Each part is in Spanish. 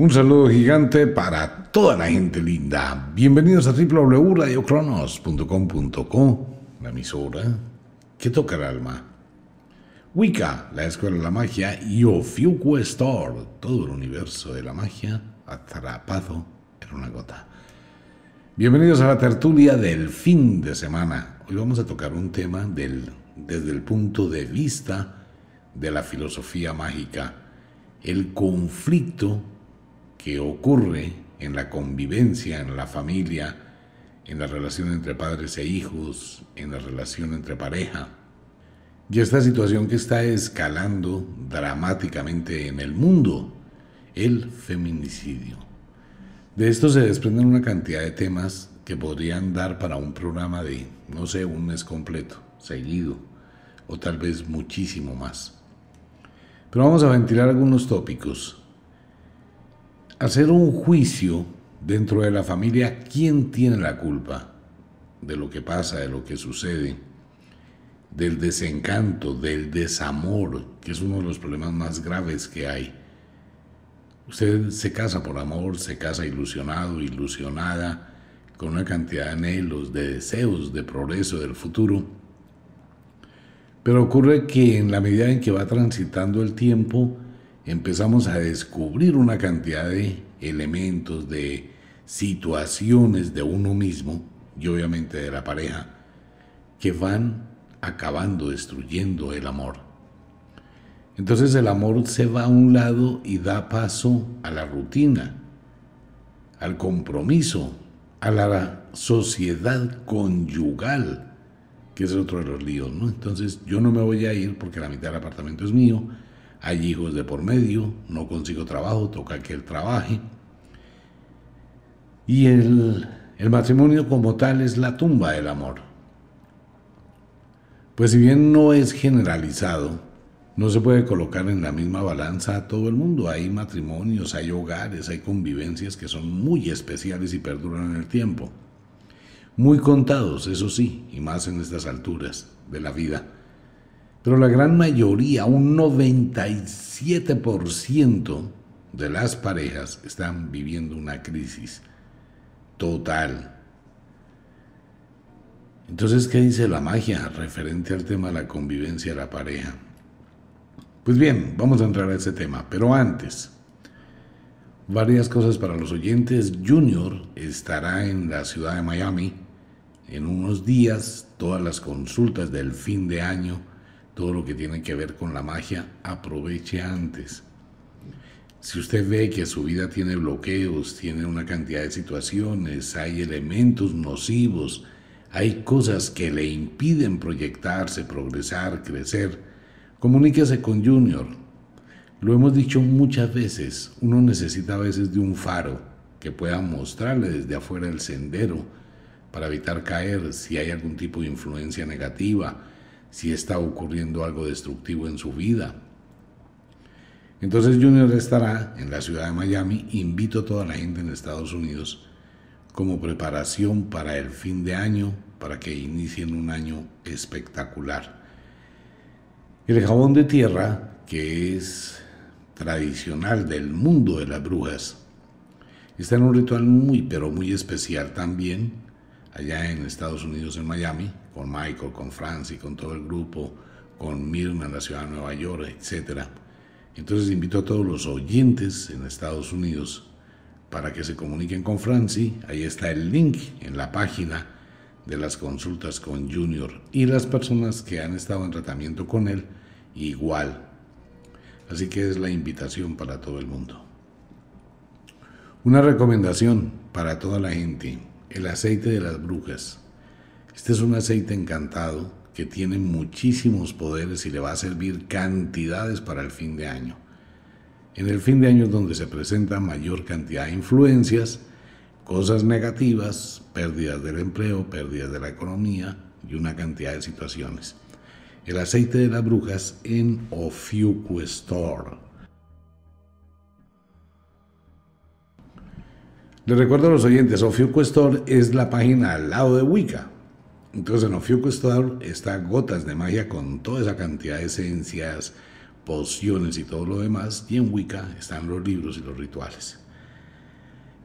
Un saludo gigante para toda la gente linda. Bienvenidos a www.radiocronos.com.co, la emisora que toca el alma. Wicca, la escuela de la magia, y Ofiuco Store, todo el universo de la magia atrapado en una gota. Bienvenidos a la tertulia del fin de semana. Hoy vamos a tocar un tema del, desde el punto de vista de la filosofía mágica, el conflicto que ocurre en la convivencia, en la familia, en la relación entre padres e hijos, en la relación entre pareja. Y esta situación que está escalando dramáticamente en el mundo, el feminicidio. De esto se desprenden una cantidad de temas que podrían dar para un programa de, no sé, un mes completo, seguido, o tal vez muchísimo más. Pero vamos a ventilar algunos tópicos hacer un juicio dentro de la familia, ¿quién tiene la culpa de lo que pasa, de lo que sucede, del desencanto, del desamor, que es uno de los problemas más graves que hay? Usted se casa por amor, se casa ilusionado, ilusionada, con una cantidad de anhelos, de deseos, de progreso del futuro. Pero ocurre que en la medida en que va transitando el tiempo, empezamos a descubrir una cantidad de elementos, de situaciones de uno mismo y obviamente de la pareja que van acabando, destruyendo el amor. Entonces el amor se va a un lado y da paso a la rutina, al compromiso, a la sociedad conyugal, que es otro de los líos. Entonces yo no me voy a ir porque la mitad del apartamento es mío, hay hijos de por medio, no consigo trabajo, toca que él trabaje. Y el, el matrimonio como tal es la tumba del amor. Pues si bien no es generalizado, no se puede colocar en la misma balanza a todo el mundo. Hay matrimonios, hay hogares, hay convivencias que son muy especiales y perduran en el tiempo. Muy contados, eso sí, y más en estas alturas de la vida pero la gran mayoría, un 97% de las parejas están viviendo una crisis total. Entonces, ¿qué dice la magia referente al tema de la convivencia de la pareja? Pues bien, vamos a entrar a ese tema, pero antes, varias cosas para los oyentes. Junior estará en la ciudad de Miami en unos días, todas las consultas del fin de año todo lo que tiene que ver con la magia, aproveche antes. Si usted ve que su vida tiene bloqueos, tiene una cantidad de situaciones, hay elementos nocivos, hay cosas que le impiden proyectarse, progresar, crecer, comuníquese con Junior. Lo hemos dicho muchas veces, uno necesita a veces de un faro que pueda mostrarle desde afuera el sendero para evitar caer si hay algún tipo de influencia negativa, si está ocurriendo algo destructivo en su vida. Entonces Junior estará en la ciudad de Miami. Invito a toda la gente en Estados Unidos como preparación para el fin de año, para que inicien un año espectacular. El jabón de tierra, que es tradicional del mundo de las brujas, está en un ritual muy, pero muy especial también, allá en Estados Unidos, en Miami, con Michael, con Francis, con todo el grupo, con Mirna en la ciudad de Nueva York, etc. Entonces invito a todos los oyentes en Estados Unidos para que se comuniquen con Francis. Ahí está el link en la página de las consultas con Junior y las personas que han estado en tratamiento con él igual. Así que es la invitación para todo el mundo. Una recomendación para toda la gente, el aceite de las brujas. Este es un aceite encantado que tiene muchísimos poderes y le va a servir cantidades para el fin de año. En el fin de año es donde se presenta mayor cantidad de influencias, cosas negativas, pérdidas del empleo, pérdidas de la economía y una cantidad de situaciones. El aceite de las brujas en Ofiuco Store. Les recuerdo a los oyentes, Ofiuco Store es la página al lado de Wicca. Entonces en Ofiuco está Gotas de Magia con toda esa cantidad de esencias, pociones y todo lo demás. Y en Wicca están los libros y los rituales.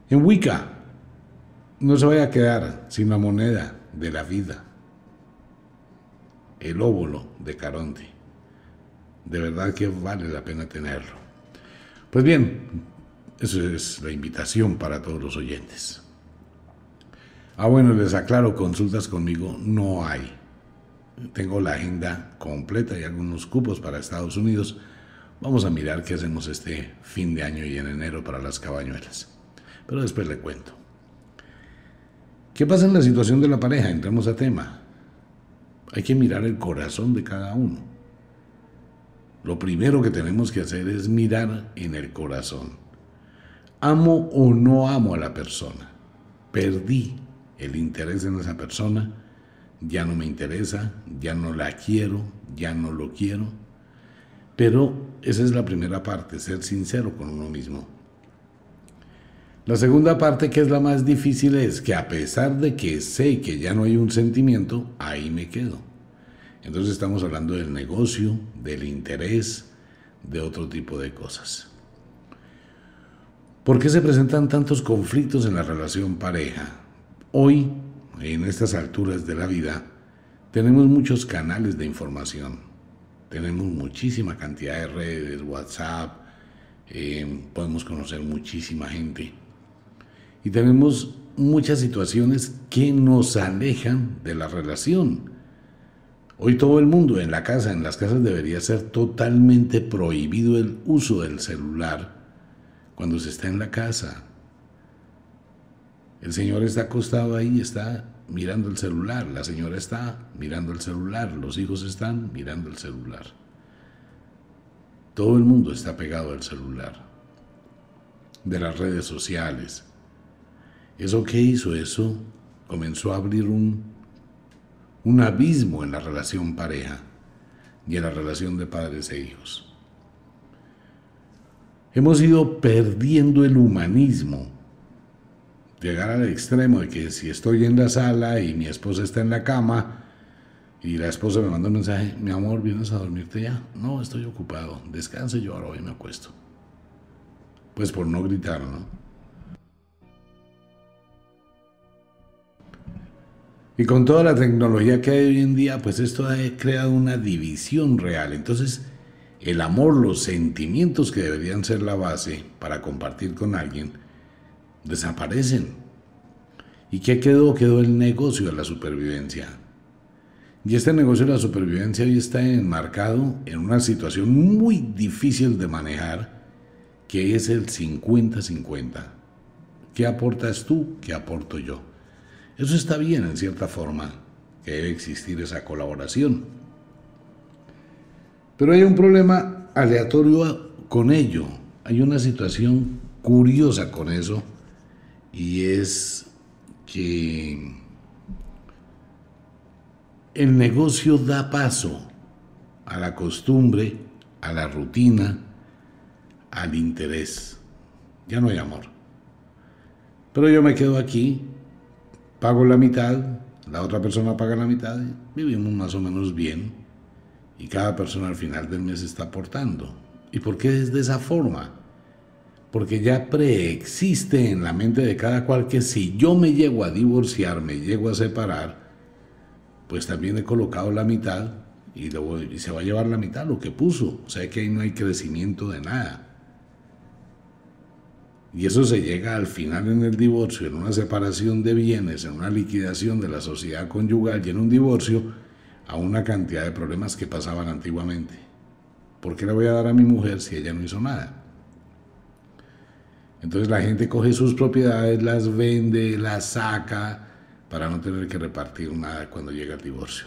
En Wicca, no se vaya a quedar sin la moneda de la vida, el óvulo de Caronte. De verdad que vale la pena tenerlo. Pues bien, eso es la invitación para todos los oyentes. Ah, bueno, les aclaro, consultas conmigo no hay. Tengo la agenda completa y algunos cupos para Estados Unidos. Vamos a mirar qué hacemos este fin de año y en enero para las cabañuelas. Pero después le cuento. ¿Qué pasa en la situación de la pareja? Entremos a tema. Hay que mirar el corazón de cada uno. Lo primero que tenemos que hacer es mirar en el corazón. ¿Amo o no amo a la persona? Perdí el interés en esa persona, ya no me interesa, ya no la quiero, ya no lo quiero. Pero esa es la primera parte, ser sincero con uno mismo. La segunda parte, que es la más difícil, es que a pesar de que sé que ya no hay un sentimiento, ahí me quedo. Entonces estamos hablando del negocio, del interés, de otro tipo de cosas. ¿Por qué se presentan tantos conflictos en la relación pareja? Hoy, en estas alturas de la vida, tenemos muchos canales de información. Tenemos muchísima cantidad de redes, WhatsApp, eh, podemos conocer muchísima gente. Y tenemos muchas situaciones que nos alejan de la relación. Hoy todo el mundo en la casa, en las casas debería ser totalmente prohibido el uso del celular cuando se está en la casa. El señor está acostado ahí, está mirando el celular, la señora está mirando el celular, los hijos están mirando el celular. Todo el mundo está pegado al celular, de las redes sociales. ¿Eso qué hizo? Eso comenzó a abrir un, un abismo en la relación pareja y en la relación de padres e hijos. Hemos ido perdiendo el humanismo llegar al extremo de que si estoy en la sala y mi esposa está en la cama y la esposa me manda un mensaje, mi amor, ¿vienes a dormirte ya? No, estoy ocupado, descanse, yo ahora hoy me acuesto. Pues por no gritar, ¿no? Y con toda la tecnología que hay hoy en día, pues esto ha creado una división real. Entonces, el amor, los sentimientos que deberían ser la base para compartir con alguien, desaparecen. ¿Y qué quedó? Quedó el negocio de la supervivencia. Y este negocio de la supervivencia hoy está enmarcado en una situación muy difícil de manejar, que es el 50-50. ¿Qué aportas tú? ¿Qué aporto yo? Eso está bien en cierta forma, que debe existir esa colaboración. Pero hay un problema aleatorio con ello. Hay una situación curiosa con eso y es que el negocio da paso a la costumbre, a la rutina, al interés. Ya no hay amor. Pero yo me quedo aquí, pago la mitad, la otra persona paga la mitad, vivimos más o menos bien y cada persona al final del mes está aportando. ¿Y por qué es de esa forma? porque ya preexiste en la mente de cada cual que si yo me llego a divorciar, me llego a separar, pues también he colocado la mitad y, se va a llevar la mitad lo que puso. O sea que ahí no hay crecimiento de nada. Y eso se llega al final en el divorcio, en una separación de bienes, en una liquidación de la sociedad conyugal y en un divorcio a una cantidad de problemas que pasaban antiguamente. ¿Por qué le voy a dar a mi mujer si ella no hizo nada? Entonces la gente coge sus propiedades, las vende, las saca para no tener que repartir nada cuando llega el divorcio.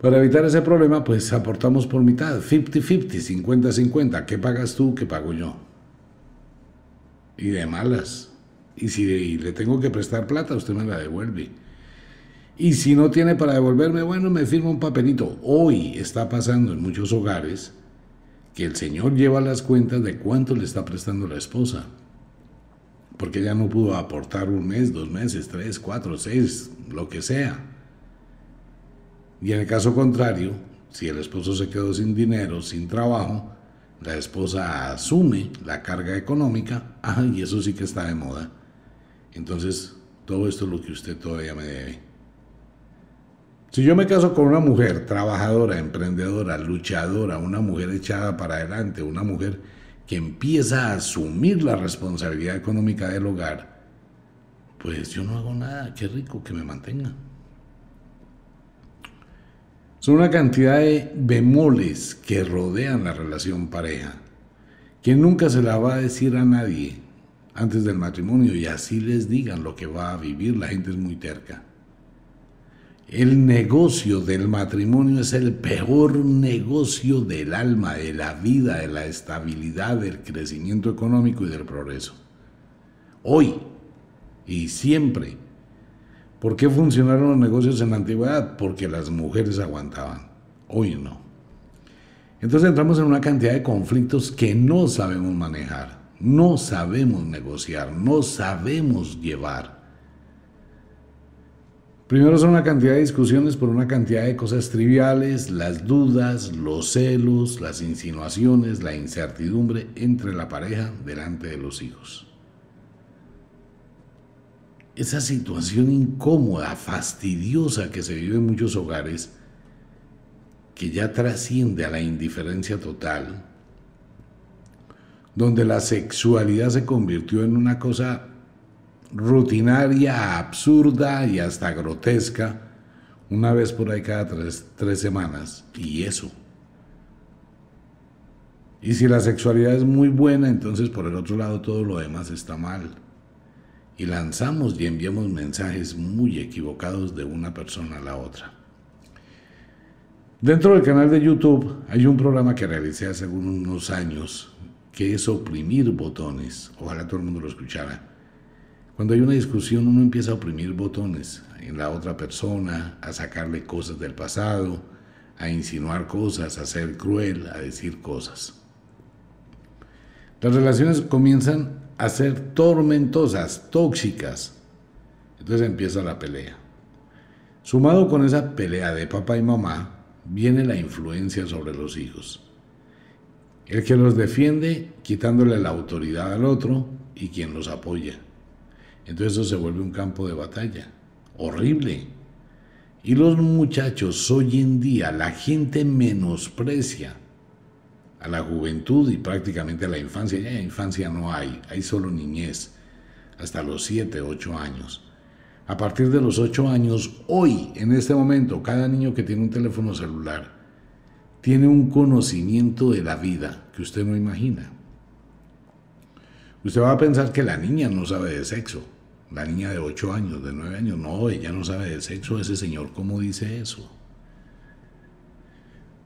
Para evitar ese problema, pues aportamos por mitad, 50-50, 50-50. ¿Qué pagas tú? ¿Qué pago yo? Y de malas. Y si le tengo que prestar plata, usted me la devuelve. Y si no tiene para devolverme, bueno, me firma un papelito. Hoy está pasando en muchos hogares que el Señor lleva las cuentas de cuánto le está prestando la esposa. Porque ella no pudo aportar un mes, dos meses, tres, cuatro, seis, lo que sea. Y en el caso contrario, si el esposo se quedó sin dinero, sin trabajo, la esposa asume la carga económica, ah, y eso sí que está de moda. Entonces, todo esto es lo que usted todavía me debe. Si yo me caso con una mujer trabajadora, emprendedora, luchadora, una mujer echada para adelante, una mujer que empieza a asumir la responsabilidad económica del hogar, pues yo no hago nada, qué rico que me mantenga. Son una cantidad de bemoles que rodean la relación pareja, que nunca se la va a decir a nadie antes del matrimonio y así les digan lo que va a vivir, la gente es muy terca. El negocio del matrimonio es el peor negocio del alma, de la vida, de la estabilidad, del crecimiento económico y del progreso. Hoy y siempre ¿Por qué funcionaron los negocios en la antigüedad? Porque las mujeres aguantaban. Hoy no. Entonces entramos en una cantidad de conflictos que no sabemos manejar, no sabemos negociar, no sabemos llevar. Primero son una cantidad de discusiones por una cantidad de cosas triviales, las dudas, los celos, las insinuaciones, la incertidumbre entre la pareja delante de los hijos. Esa situación incómoda, fastidiosa que se vive en muchos hogares, que ya trasciende a la indiferencia total, donde la sexualidad se convirtió en una cosa rutinaria, absurda y hasta grotesca, una vez por ahí cada tres, tres semanas, y eso. Y si la sexualidad es muy buena, entonces por el otro lado todo lo demás está mal y lanzamos y enviamos mensajes muy equivocados de una persona a la otra. Dentro del canal de YouTube hay un programa que realicé hace unos años que es oprimir botones. Ojalá todo el mundo lo escuchara. Cuando hay una discusión uno empieza a oprimir botones en la otra persona, a sacarle cosas del pasado, a insinuar cosas, a ser cruel, a decir cosas. Las relaciones comienzan a ser tormentosas, tóxicas. Entonces empieza la pelea. Sumado con esa pelea de papá y mamá, viene la influencia sobre los hijos. El que los defiende quitándole la autoridad al otro y quien los apoya. Entonces eso se vuelve un campo de batalla. Horrible. Y los muchachos hoy en día, la gente menosprecia a la juventud y prácticamente a la infancia. Ya infancia no hay, hay solo niñez, hasta los 7, 8 años. A partir de los 8 años, hoy, en este momento, cada niño que tiene un teléfono celular tiene un conocimiento de la vida que usted no imagina. Usted va a pensar que la niña no sabe de sexo. La niña de 8 años, de 9 años, no, ella no sabe de sexo. Ese señor, ¿cómo dice eso?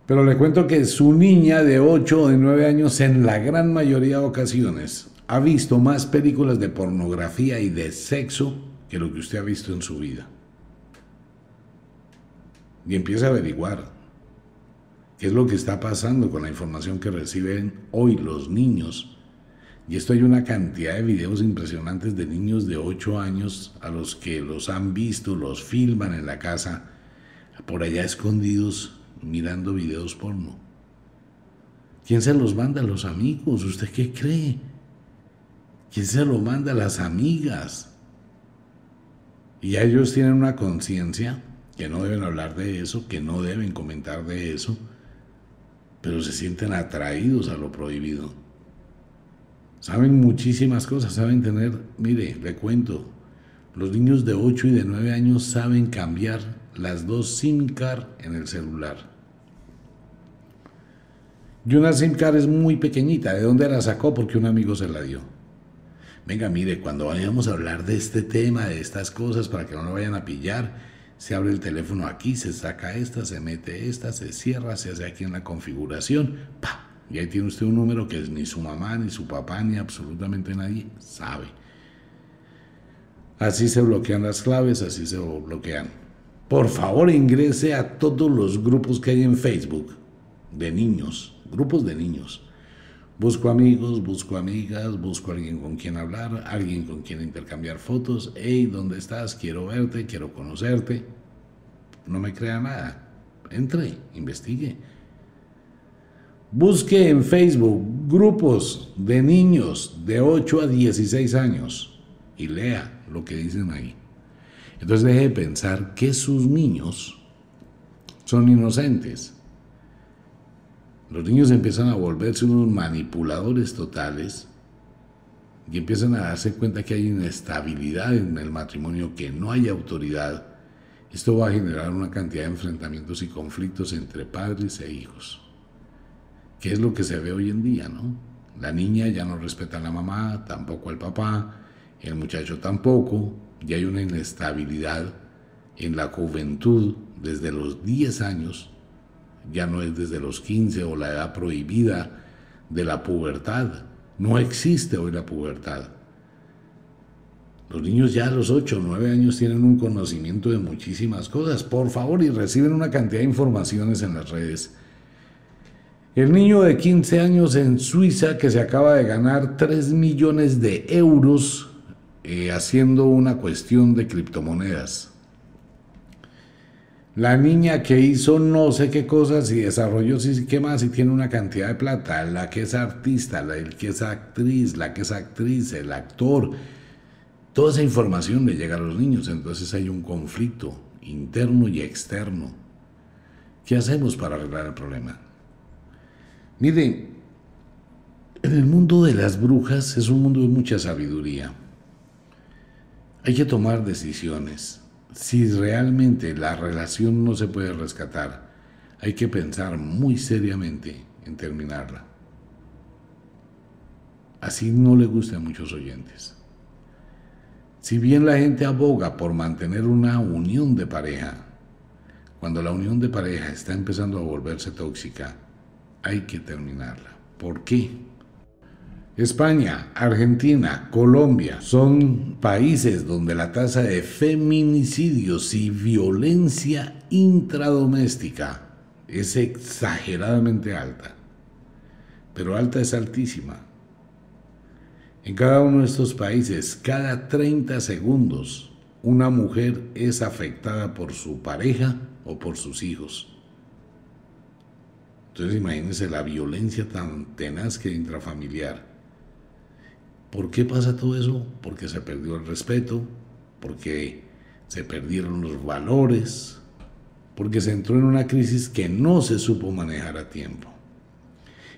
Pero le cuento que su niña de 8 o de 9 años en la gran mayoría de ocasiones ha visto más películas de pornografía y de sexo que lo que usted ha visto en su vida. Y empieza a averiguar qué es lo que está pasando con la información que reciben hoy los niños. Y esto hay una cantidad de videos impresionantes de niños de 8 años a los que los han visto, los filman en la casa, por allá escondidos mirando videos porno? ¿Quién se los manda los amigos? ¿Usted qué cree? ¿Quién se los manda las amigas? Y ellos tienen una conciencia que no deben hablar de eso, que no deben comentar de eso, pero se sienten atraídos a lo prohibido. Saben muchísimas cosas, saben tener, mire, le cuento, los niños de 8 y de 9 años saben cambiar las dos SIM card en el celular. Y una SIM card es muy pequeñita. ¿De dónde la sacó? Porque un amigo se la dio. Venga, mire, cuando vayamos a hablar de este tema, de estas cosas, para que no lo vayan a pillar, se abre el teléfono aquí, se saca esta, se mete esta, se cierra, se hace aquí en la configuración, ¡pa! Y ahí tiene usted un número que ni su mamá, ni su papá, ni absolutamente nadie sabe. Así se bloquean las claves, así se bloquean por favor ingrese a todos los grupos que hay en Facebook de niños, grupos de niños. Busco amigos, busco amigas, busco alguien con quien hablar, alguien con quien intercambiar fotos. Hey, ¿dónde estás? Quiero verte, quiero conocerte. No me crea nada. Entre, investigue. Busque en Facebook grupos de niños de 8 a 16 años y lea lo que dicen ahí. Entonces deje de pensar que sus niños son inocentes. Los niños empiezan a volverse unos manipuladores totales y empiezan a darse cuenta que hay inestabilidad en el matrimonio, que no hay autoridad. Esto va a generar una cantidad de enfrentamientos y conflictos entre padres e hijos. ¿Qué es lo que se ve hoy en día, no? La niña ya no respeta a la mamá, tampoco al papá, el muchacho tampoco, y hay una inestabilidad en la juventud desde los 10 años ya no es desde los 15 o la edad prohibida de la pubertad. No existe hoy la pubertad. Los niños ya a los 8 o 9 años tienen un conocimiento de muchísimas cosas, por favor, y reciben una cantidad de informaciones en las redes. El niño de 15 años en Suiza que se acaba de ganar 3 millones de euros eh, haciendo una cuestión de criptomonedas. La niña que hizo no sé qué cosas y desarrolló sí qué más y tiene una cantidad de plata. La que es artista, la que es actriz, la que es actriz, el actor. Toda esa información le llega a los niños. Entonces hay un conflicto interno y externo. ¿Qué hacemos para arreglar el problema? Miren, en el mundo de las brujas es un mundo de mucha sabiduría. Hay que tomar decisiones si realmente la relación no se puede rescatar, hay que pensar muy seriamente en terminarla. Así no le gusta a muchos oyentes. Si bien la gente aboga por mantener una unión de pareja, cuando la unión de pareja está empezando a volverse tóxica, hay que terminarla. ¿Por qué? España, Argentina, Colombia son países donde la tasa de feminicidios y violencia intradoméstica es exageradamente alta. Pero alta es altísima. En cada uno de estos países, cada 30 segundos, una mujer es afectada por su pareja o por sus hijos. Entonces imagínense la violencia tan tenaz que intrafamiliar. ¿Por qué pasa todo eso? Porque se perdió el respeto, porque se perdieron los valores, porque se entró en una crisis que no se supo manejar a tiempo.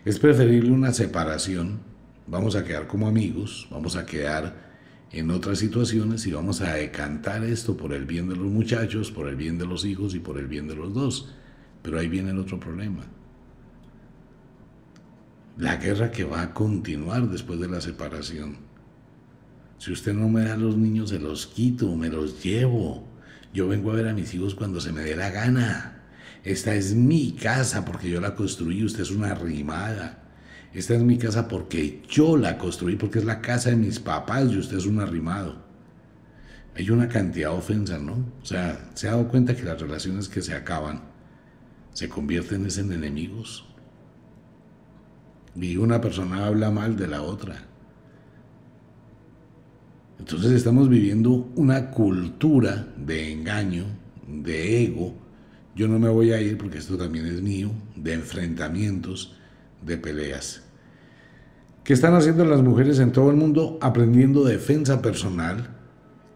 Es preferible una separación, vamos a quedar como amigos, vamos a quedar en otras situaciones y vamos a decantar esto por el bien de los muchachos, por el bien de los hijos y por el bien de los dos. Pero ahí viene el otro problema la guerra que va a continuar después de la separación. Si usted no me da los niños, se los quito, me los llevo. Yo vengo a ver a mis hijos cuando se me dé la gana. Esta es mi casa porque yo la construí, usted es una arrimada. Esta es mi casa porque yo la construí, porque es la casa de mis papás y usted es un arrimado. Hay una cantidad de ofensa, ¿no? O sea, se ha dado cuenta que las relaciones que se acaban se convierten en enemigos y una persona habla mal de la otra. Entonces estamos viviendo una cultura de engaño, de ego. Yo no me voy a ir porque esto también es mío, de enfrentamientos, de peleas. ¿Qué están haciendo las mujeres en todo el mundo? Aprendiendo defensa personal,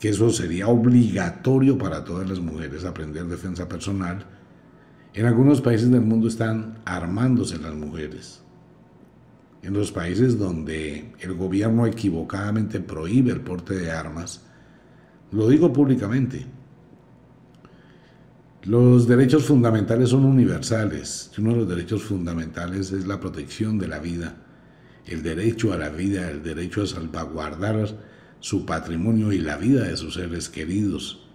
que eso sería obligatorio para todas las mujeres, aprender defensa personal. En algunos países del mundo están armándose las mujeres en los países donde el gobierno equivocadamente prohíbe el porte de armas, lo digo públicamente, los derechos fundamentales son universales. Uno de los derechos fundamentales es la protección de la vida, el derecho a la vida, el derecho a salvaguardar su patrimonio y la vida de sus seres queridos.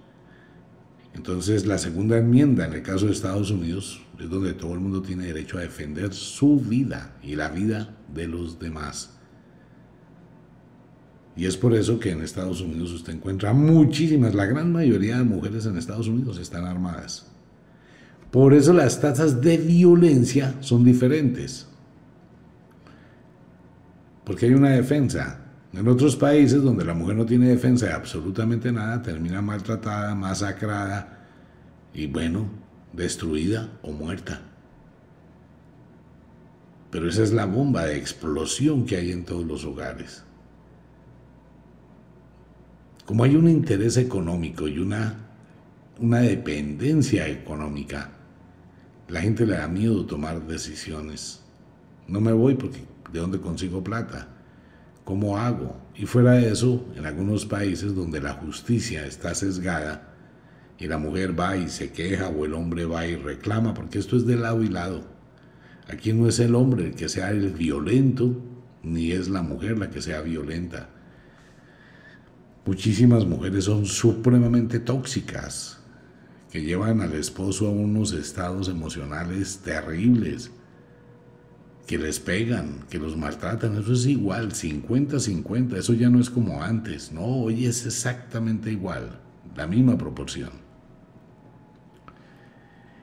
Entonces la segunda enmienda en el caso de Estados Unidos es donde todo el mundo tiene derecho a defender su vida y la vida de los demás. Y es por eso que en Estados Unidos usted encuentra muchísimas, la gran mayoría de mujeres en Estados Unidos están armadas. Por eso las tasas de violencia son diferentes. Porque hay una defensa. En otros países donde la mujer no tiene defensa de absolutamente nada, termina maltratada, masacrada y bueno, destruida o muerta. Pero esa es la bomba de explosión que hay en todos los hogares. Como hay un interés económico y una, una dependencia económica, la gente le da miedo tomar decisiones. No me voy porque ¿de dónde consigo plata? ¿Cómo hago? Y fuera de eso, en algunos países donde la justicia está sesgada y la mujer va y se queja o el hombre va y reclama, porque esto es de lado y lado. Aquí no es el hombre el que sea el violento, ni es la mujer la que sea violenta. Muchísimas mujeres son supremamente tóxicas, que llevan al esposo a unos estados emocionales terribles que les pegan, que los maltratan, eso es igual, 50-50, eso ya no es como antes, no, hoy es exactamente igual, la misma proporción.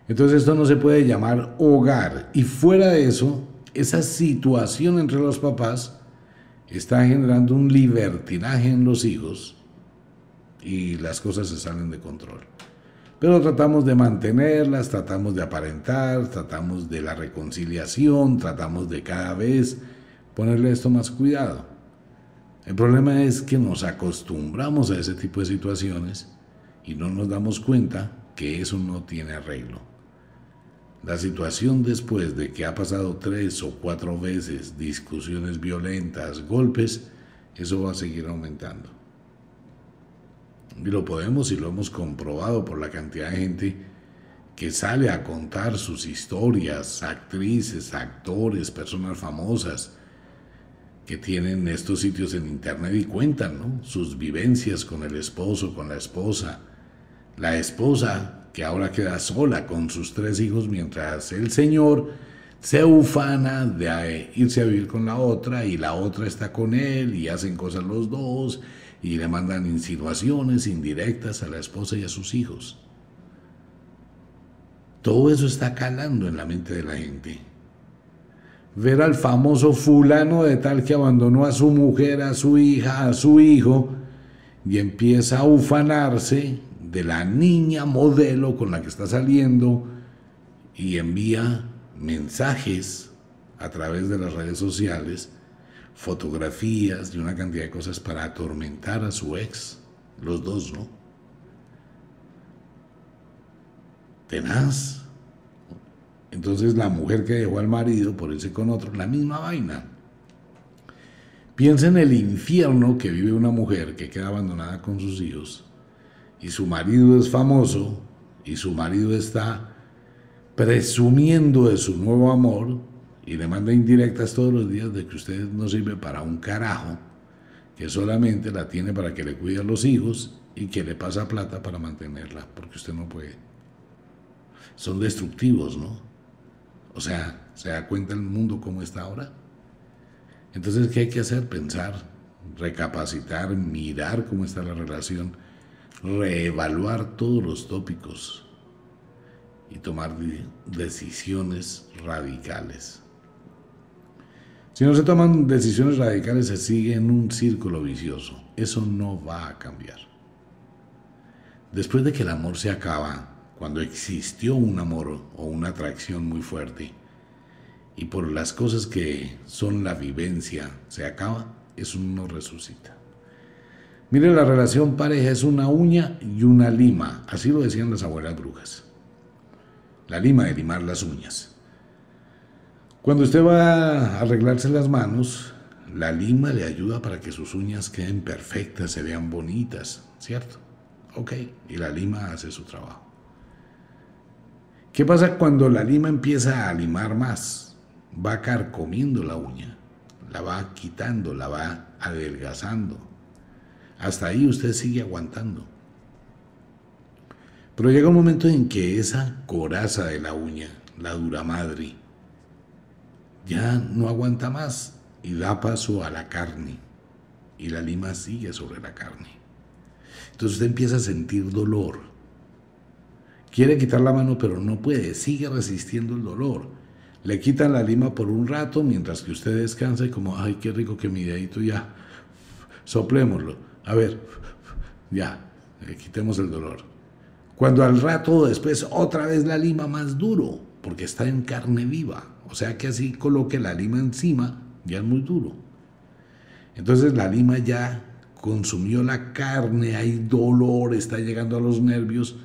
Entonces esto no se puede llamar hogar y fuera de eso, esa situación entre los papás está generando un libertinaje en los hijos y las cosas se salen de control. Pero tratamos de mantenerlas, tratamos de aparentar, tratamos de la reconciliación, tratamos de cada vez ponerle esto más cuidado. El problema es que nos acostumbramos a ese tipo de situaciones y no nos damos cuenta que eso no tiene arreglo. La situación después de que ha pasado tres o cuatro veces discusiones violentas, golpes, eso va a seguir aumentando. Y lo podemos y lo hemos comprobado por la cantidad de gente que sale a contar sus historias, actrices, actores, personas famosas que tienen estos sitios en internet y cuentan sus vivencias con el esposo, con la esposa. La esposa que ahora queda sola con sus tres hijos mientras el señor se ufana de irse a vivir con la otra y la otra está con él y hacen cosas los dos y le mandan insinuaciones indirectas a la esposa y a sus hijos. Todo eso está calando en la mente de la gente. Ver al famoso fulano de tal que abandonó a su mujer, a su hija, a su hijo, y empieza a ufanarse de la niña modelo con la que está saliendo y envía mensajes a través de las redes sociales fotografías y una cantidad de cosas para atormentar a su ex, los dos, ¿no? Tenaz. Entonces la mujer que dejó al marido por irse con otro, la misma vaina. Piensa en el infierno que vive una mujer que queda abandonada con sus hijos y su marido es famoso y su marido está presumiendo de su nuevo amor y le manda indirectas todos los días de que usted no sirve para un carajo, que solamente la tiene para que le cuide a los hijos y que le pasa plata para mantenerla, porque usted no puede. Son destructivos, ¿no? O sea, ¿se da cuenta el mundo cómo está ahora? Entonces, ¿qué hay que hacer? Pensar, recapacitar, mirar cómo está la relación, reevaluar todos los tópicos y tomar decisiones radicales. Si no se toman decisiones radicales, se sigue en un círculo vicioso. Eso no va a cambiar. Después de que el amor se acaba, cuando existió un amor o una atracción muy fuerte, y por las cosas que son la vivencia se acaba, eso no resucita. Mire, la relación pareja es una uña y una lima, así lo decían las abuelas brujas. La lima de limar las uñas. Cuando usted va a arreglarse las manos, la lima le ayuda para que sus uñas queden perfectas, se vean bonitas, ¿cierto? Ok, y la lima hace su trabajo. ¿Qué pasa cuando la lima empieza a limar más? Va carcomiendo la uña, la va quitando, la va adelgazando. Hasta ahí usted sigue aguantando. Pero llega un momento en que esa coraza de la uña, la dura madre, ya no aguanta más y da paso a la carne. Y la lima sigue sobre la carne. Entonces usted empieza a sentir dolor. Quiere quitar la mano, pero no puede. Sigue resistiendo el dolor. Le quitan la lima por un rato mientras que usted descansa y como, ay, qué rico que mi dedito ya. Soplémoslo. A ver, ya, le quitemos el dolor. Cuando al rato después otra vez la lima más duro, porque está en carne viva. O sea que así coloque la lima encima, ya es muy duro. Entonces la lima ya consumió la carne, hay dolor, está llegando a los nervios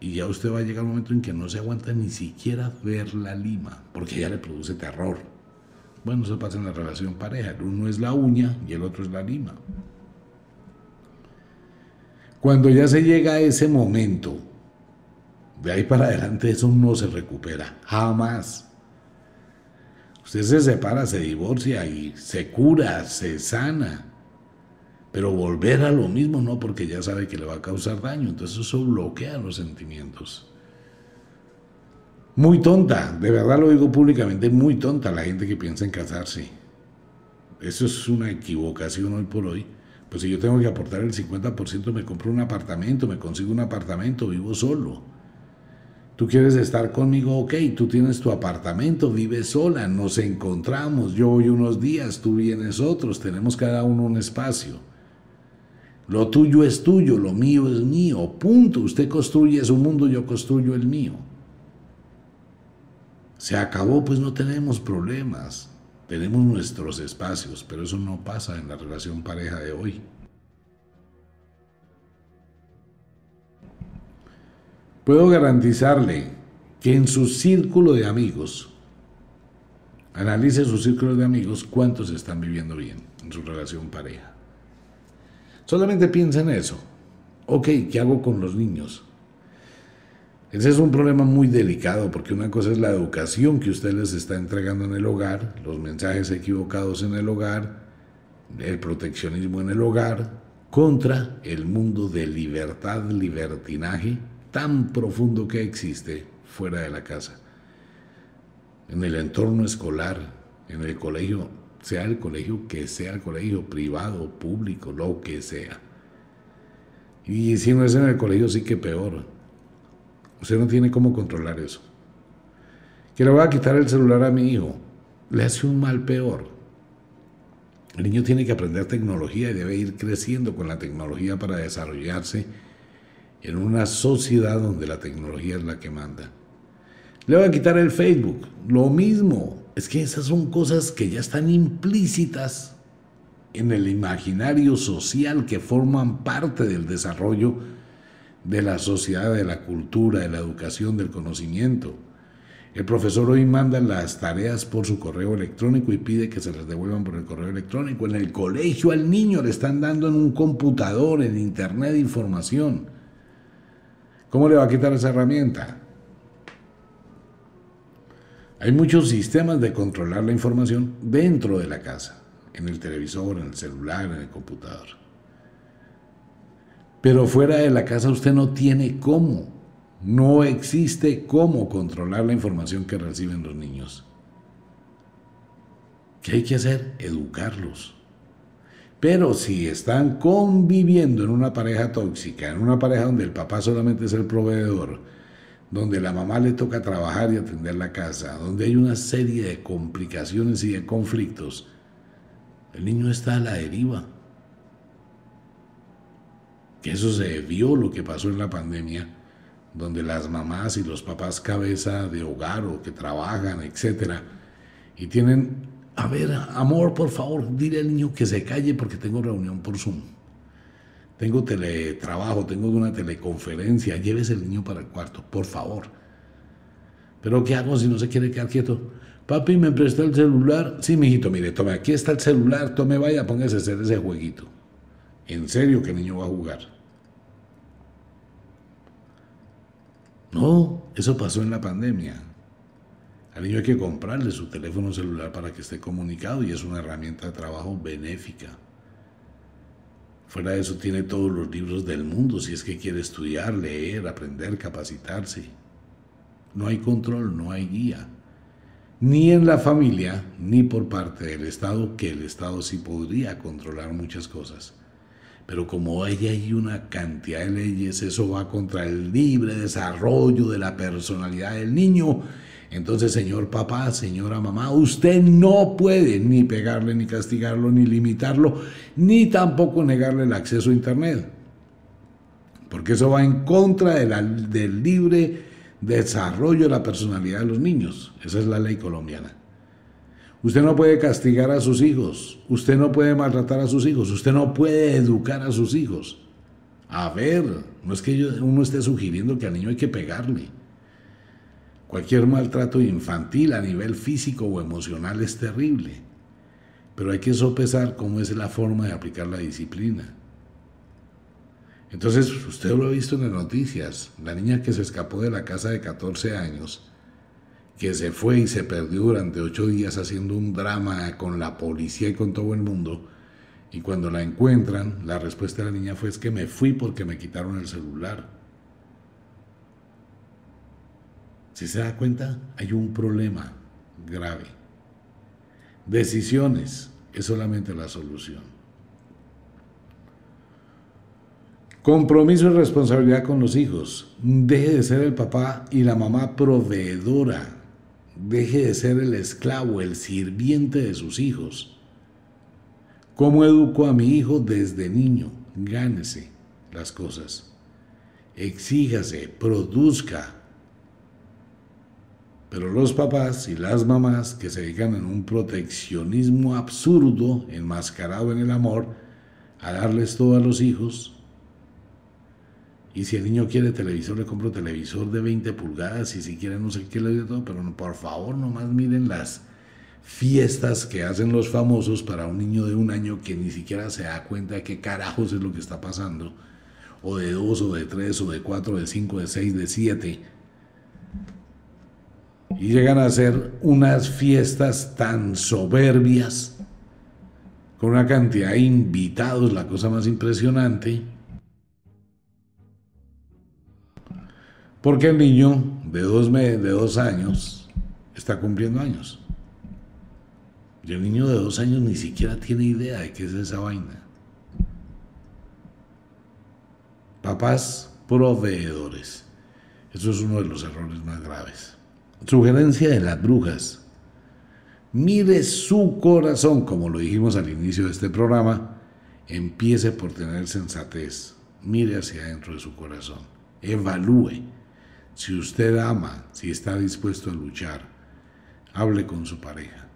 y ya usted va a llegar un momento en que no se aguanta ni siquiera ver la lima, porque ya le produce terror. Bueno, eso pasa en la relación pareja. El uno es la uña y el otro es la lima. Cuando ya se llega a ese momento, de ahí para adelante eso no se recupera, jamás. Usted se separa, se divorcia y se cura, se sana. Pero volver a lo mismo no, porque ya sabe que le va a causar daño. Entonces eso bloquea los sentimientos. Muy tonta, de verdad lo digo públicamente, muy tonta la gente que piensa en casarse. Eso es una equivocación hoy por hoy. Pues si yo tengo que aportar el 50%, me compro un apartamento, me consigo un apartamento, vivo solo. Tú quieres estar conmigo, ok, tú tienes tu apartamento, vives sola, nos encontramos, yo voy unos días, tú vienes otros, tenemos cada uno un espacio. Lo tuyo es tuyo, lo mío es mío. Punto. Usted construye su mundo, yo construyo el mío. Se acabó, pues no tenemos problemas. Tenemos nuestros espacios, pero eso no pasa en la relación pareja de hoy. Puedo garantizarle que en su círculo de amigos, analice su círculo de amigos, cuántos están viviendo bien en su relación pareja. Solamente piensa en eso. Ok, ¿qué hago con los niños? Ese es un problema muy delicado porque una cosa es la educación que usted les está entregando en el hogar, los mensajes equivocados en el hogar, el proteccionismo en el hogar, contra el mundo de libertad, libertinaje tan profundo que existe fuera de la casa. En el entorno escolar, en el colegio, sea el colegio que sea el colegio, privado, público, lo que sea. Y si no es en el colegio, sí que peor. Usted no tiene cómo controlar eso. Que le voy a quitar el celular a mi hijo, le hace un mal peor. El niño tiene que aprender tecnología y debe ir creciendo con la tecnología para desarrollarse en una sociedad donde la tecnología es la que manda. Le voy a quitar el Facebook, lo mismo. Es que esas son cosas que ya están implícitas en el imaginario social que forman parte del desarrollo de la sociedad, de la cultura, de la educación, del conocimiento. El profesor hoy manda las tareas por su correo electrónico y pide que se las devuelvan por el correo electrónico. En el colegio al niño le están dando en un computador, en internet, información. ¿Cómo le va a quitar esa herramienta? Hay muchos sistemas de controlar la información dentro de la casa, en el televisor, en el celular, en el computador. Pero fuera de la casa usted no tiene cómo, no existe cómo controlar la información que reciben los niños. ¿Qué hay que hacer? Educarlos. Pero si están conviviendo en una pareja tóxica, en una pareja donde el papá solamente es el proveedor, donde la mamá le toca trabajar y atender la casa, donde hay una serie de complicaciones y de conflictos, el niño está a la deriva. Que eso se vio lo que pasó en la pandemia, donde las mamás y los papás cabeza de hogar o que trabajan, etcétera, y tienen, a ver, amor, por favor, dile al niño que se calle porque tengo reunión por Zoom tengo teletrabajo, tengo una teleconferencia, llévese el niño para el cuarto, por favor. Pero ¿qué hago si no se quiere quedar quieto? Papi, ¿me presta el celular? Sí, mijito, mire, tome, aquí está el celular, tome, vaya, póngase a hacer ese jueguito. En serio que el niño va a jugar. No, eso pasó en la pandemia. Al niño hay que comprarle su teléfono celular para que esté comunicado y es una herramienta de trabajo benéfica. Fuera de eso tiene todos los libros del mundo si es que quiere estudiar, leer, aprender, capacitarse. No hay control, no hay guía. Ni en la familia, ni por parte del Estado, que el Estado sí podría controlar muchas cosas. Pero como hay hay una cantidad de leyes, eso va contra el libre desarrollo de la personalidad del niño entonces, señor papá, señora mamá, usted no puede ni pegarle, ni castigarlo, ni limitarlo, ni tampoco negarle el acceso a Internet. Porque eso va en contra del libre desarrollo de la personalidad de los niños. Esa es la ley colombiana. Usted no puede castigar a sus hijos, usted no puede maltratar a sus hijos, usted no puede educar a sus hijos. A ver, no es que uno esté sugiriendo que al niño hay que pegarle. Cualquier maltrato infantil a nivel físico o emocional es terrible, pero hay que sopesar cómo es la forma de aplicar la disciplina. Entonces, usted lo ha visto en las noticias, la niña que se escapó de la casa de 14 años, que se fue y se perdió durante ocho días haciendo un drama con la policía y con todo el mundo, y cuando la encuentran, la respuesta de la niña fue es que me fui porque me quitaron el celular. Si se da cuenta, hay un problema grave. Decisiones es solamente la solución. Compromiso y responsabilidad con los hijos. Deje de ser el papá y la mamá proveedora. Deje de ser el esclavo, el sirviente de sus hijos. ¿Cómo educo a mi hijo desde niño? Gánese las cosas. Exíjase, produzca. Pero los papás y las mamás que se dedican en un proteccionismo absurdo, enmascarado en el amor, a darles todo a los hijos, y si el niño quiere televisor, le compro televisor de 20 pulgadas y si quiere no sé qué le doy todo, pero por favor nomás miren las fiestas que hacen los famosos para un niño de un año que ni siquiera se da cuenta de qué carajos es lo que está pasando, o de dos, o de tres, o de cuatro, de cinco, de seis, de siete. Y llegan a ser unas fiestas tan soberbias, con una cantidad de invitados, la cosa más impresionante Porque el niño de dos, de dos años está cumpliendo años. Y el niño de dos años ni siquiera tiene idea de qué es esa vaina. Papás proveedores. Eso es uno de los errores más graves. Sugerencia de las brujas. Mire su corazón, como lo dijimos al inicio de este programa. Empiece por tener sensatez. Mire hacia adentro de su corazón. Evalúe si usted ama, si está dispuesto a luchar, hable con su pareja.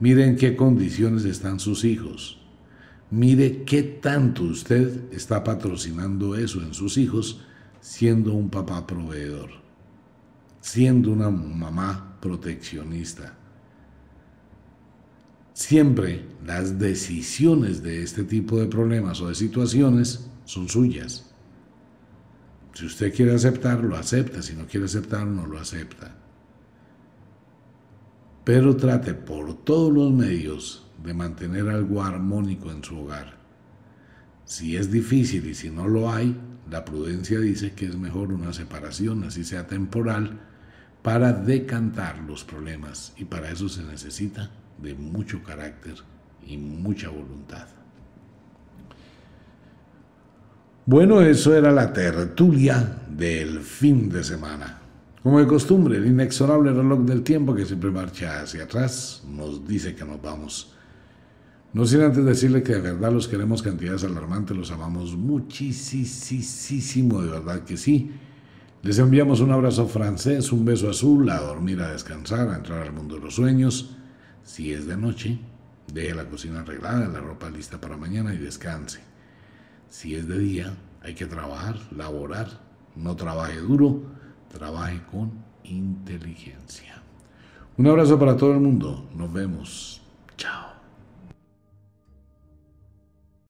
Mire en qué condiciones están sus hijos. Mire qué tanto usted está patrocinando eso en sus hijos siendo un papá proveedor, siendo una mamá proteccionista. Siempre las decisiones de este tipo de problemas o de situaciones son suyas. Si usted quiere aceptar, lo acepta. Si no quiere aceptar, no lo acepta. Pero trate por todos los medios de mantener algo armónico en su hogar. Si es difícil y si no lo hay, la prudencia dice que es mejor una separación, así sea temporal, para decantar los problemas. Y para eso se necesita de mucho carácter y mucha voluntad. Bueno, eso era la tertulia del fin de semana. Como de costumbre, el inexorable reloj del tiempo que siempre marcha hacia atrás nos dice que nos vamos. No sin antes decirle que de verdad los queremos cantidades alarmantes, los amamos muchísimo, de verdad que sí. Les enviamos un abrazo francés, un beso azul, a dormir, a descansar, a entrar al mundo de los sueños. Si es de noche, deje la cocina arreglada, la ropa lista para mañana y descanse. Si es de día, hay que trabajar, laborar. No trabaje duro, trabaje con inteligencia. Un abrazo para todo el mundo. Nos vemos. Chao.